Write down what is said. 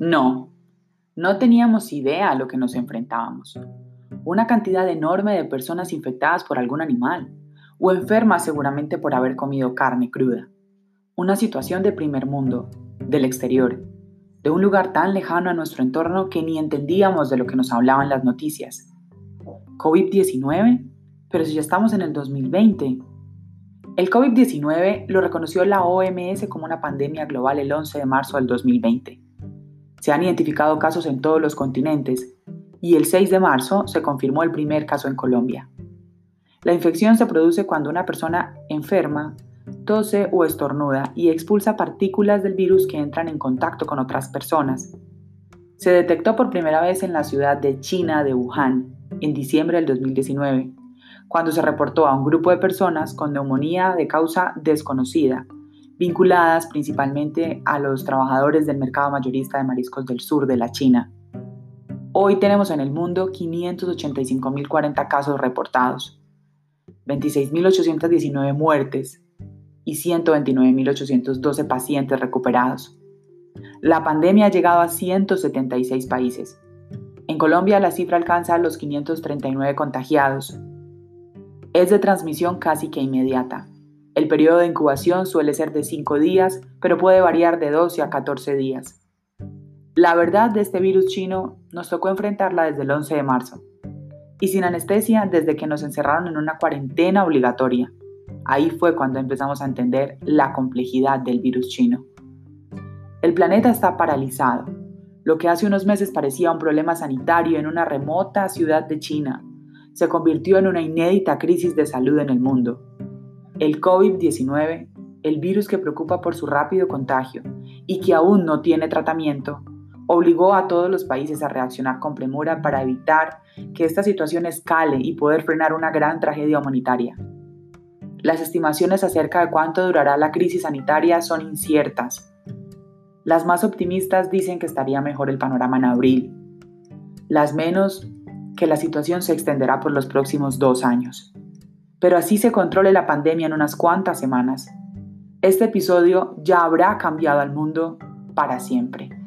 No, no teníamos idea a lo que nos enfrentábamos. Una cantidad enorme de personas infectadas por algún animal o enfermas seguramente por haber comido carne cruda. Una situación de primer mundo, del exterior, de un lugar tan lejano a nuestro entorno que ni entendíamos de lo que nos hablaban las noticias. ¿COVID-19? Pero si ya estamos en el 2020. El COVID-19 lo reconoció la OMS como una pandemia global el 11 de marzo del 2020. Se han identificado casos en todos los continentes y el 6 de marzo se confirmó el primer caso en Colombia. La infección se produce cuando una persona enferma tose o estornuda y expulsa partículas del virus que entran en contacto con otras personas. Se detectó por primera vez en la ciudad de China de Wuhan en diciembre del 2019, cuando se reportó a un grupo de personas con neumonía de causa desconocida, vinculadas principalmente a los trabajadores del mercado mayorista de mariscos del sur de la China. Hoy tenemos en el mundo 585.040 casos reportados, 26.819 muertes y 129.812 pacientes recuperados. La pandemia ha llegado a 176 países. En Colombia la cifra alcanza los 539 contagiados. Es de transmisión casi que inmediata. El periodo de incubación suele ser de 5 días, pero puede variar de 12 a 14 días. La verdad de este virus chino nos tocó enfrentarla desde el 11 de marzo y sin anestesia desde que nos encerraron en una cuarentena obligatoria. Ahí fue cuando empezamos a entender la complejidad del virus chino. El planeta está paralizado. Lo que hace unos meses parecía un problema sanitario en una remota ciudad de China se convirtió en una inédita crisis de salud en el mundo. El COVID-19, el virus que preocupa por su rápido contagio y que aún no tiene tratamiento, obligó a todos los países a reaccionar con premura para evitar que esta situación escale y poder frenar una gran tragedia humanitaria. Las estimaciones acerca de cuánto durará la crisis sanitaria son inciertas. Las más optimistas dicen que estaría mejor el panorama en abril. Las menos que la situación se extenderá por los próximos dos años. Pero así se controle la pandemia en unas cuantas semanas. Este episodio ya habrá cambiado al mundo para siempre.